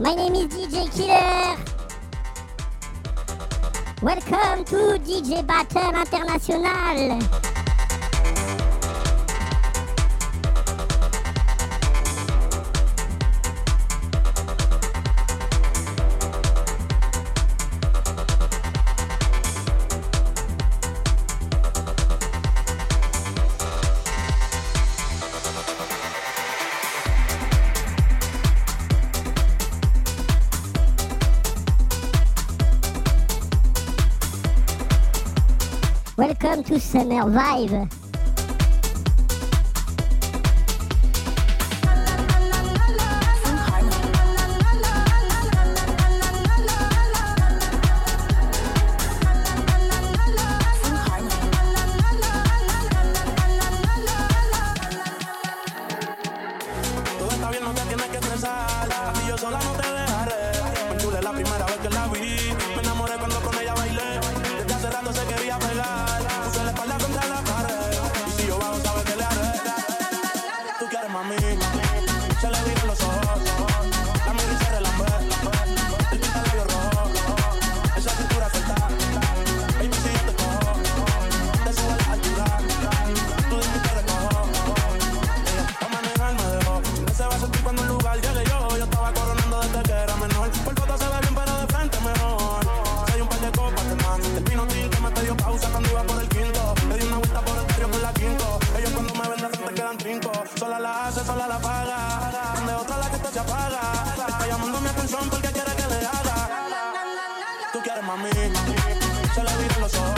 My name is DJ Killer. Welcome to DJ Battle International. to some Elvira. apaga. Donde otra la que se apaga. Está llamando mi atención porque quiere que le haga. Tú quieres mami, se le olvidan los ojos.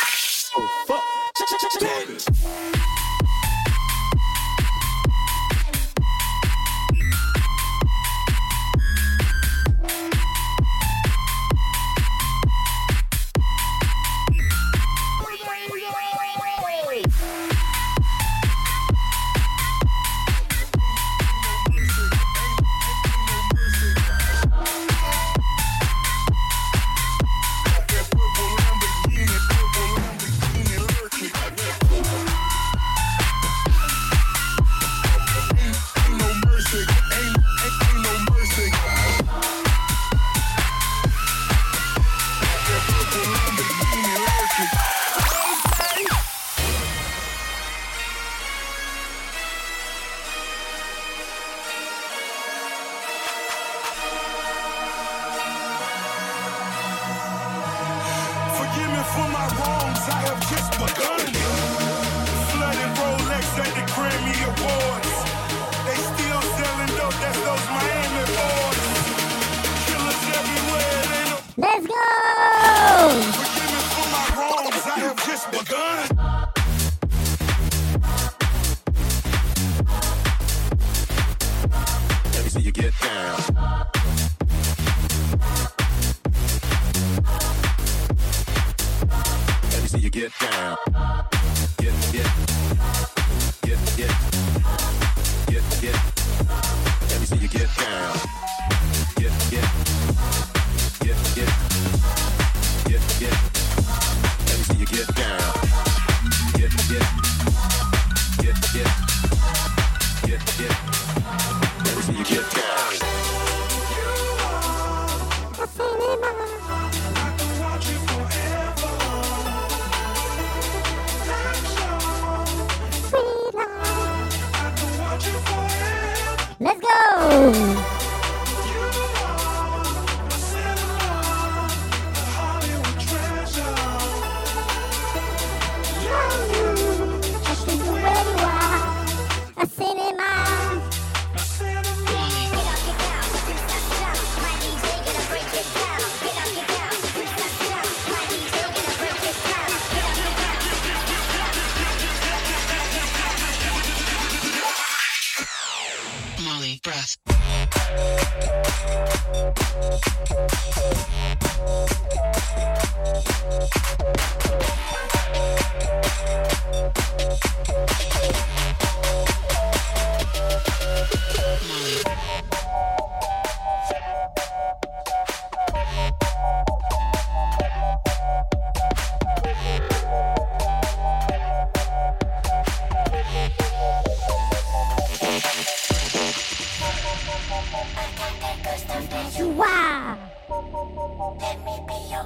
for my wrongs, I have just begun. Flooded Rolex at the Grammy Awards. They still selling dope, that's those Miami boys. Killers everywhere, they know. Let's go! For my wrongs, I have just begun. down.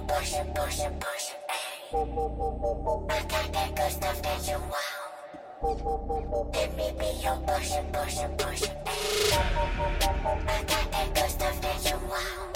push and push and push I got that good stuff that you want. Let me be your push and push and push I got that good stuff that you want.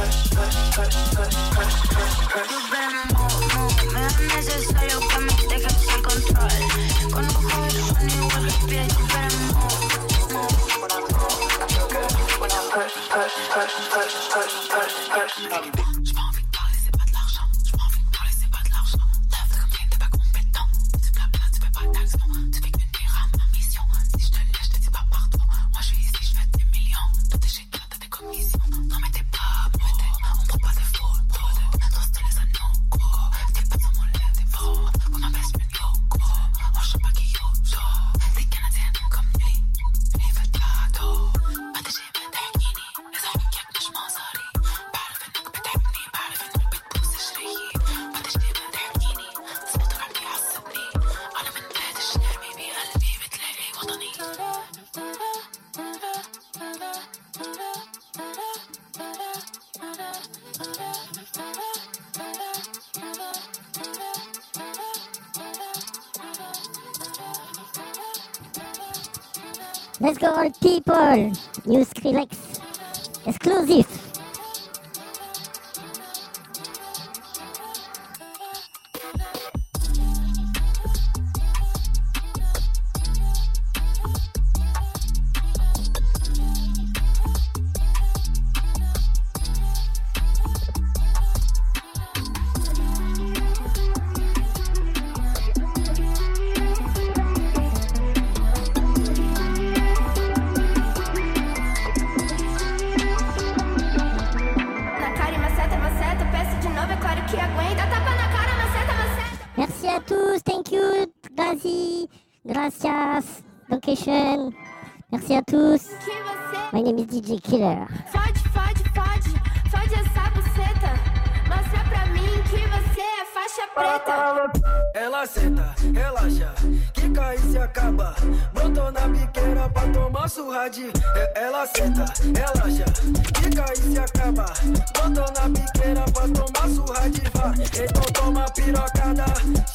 push, push, push, push. Let's go all people! New Skrillex exclusive! Gracias. Location. Merci à tous. My name is DJ Killer. Faixa preta. Ela senta, relaxa, quica e se acaba. Brotou na biqueira pra tomar surra de. E- Ela senta, relaxa, quica e se acaba. Brotou na biqueira pra tomar surra de vá. Então toma pirocada,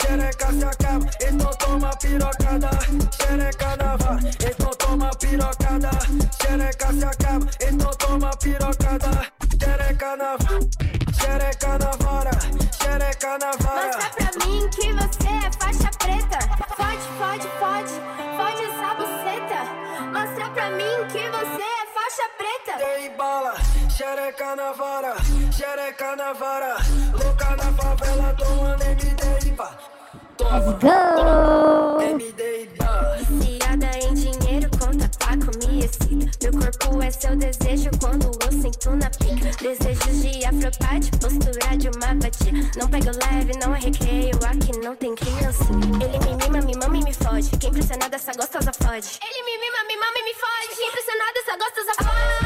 xereca se acaba. Então toma pirocada, xereca na vá. Então toma pirocada, xereca se acaba. Então toma pirocada, xereca na vá. Xereca na vara, xereca na vara. Mostra pra mim que você é faixa preta. Fode, fode, fode, fode essa buceta. Mostra pra mim que você é faixa preta. Dei bala, xereca na vara, xereca na vara. Louca na favela, tomando MD pá. Toma, Go! MD Meu corpo é seu desejo quando eu sinto na pica. Desejos de afropate, postura de uma vadia. Não pego leve, não é recreio, aqui não tem criança. Ele me mima, me mama e me fode. Fiquei impressionada, essa gostosa fode. Ele me mima, me mama e me fode. Fiquei impressionada, essa gostosa fode.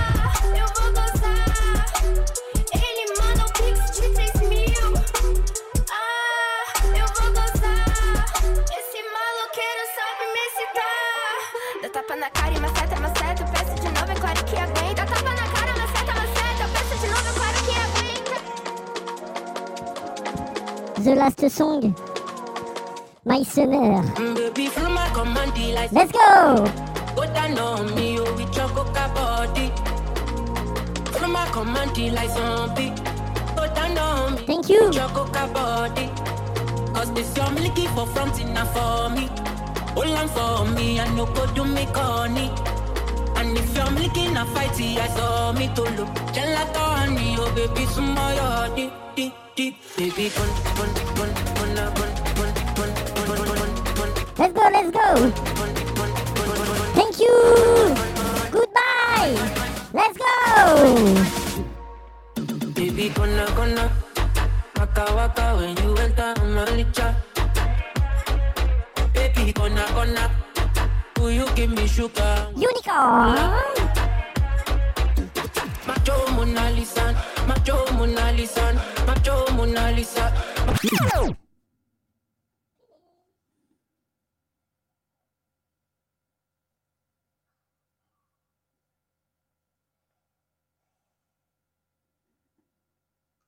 The last song. My summer. Baby, from my command, like Let's go! Go down on me, oh, with your coca body. From my command, like zombie. Go down on me, Thank you. with your coca body. Cause this your milky for front enough for me. Hold on for me, I no go do me corny. And if you're milky na fight, I saw oh, me to look. Gelato oh baby, sumo yo di Let's go, let's go! Thank you! Goodbye! Let's go! Baby, gonna, gonna Waka, waka when you enter my licha Baby, gonna, gonna Will you give me sugar? Unicorn! Macho Mona Lisa Macho Mona Lisa. Macho Mona Lisa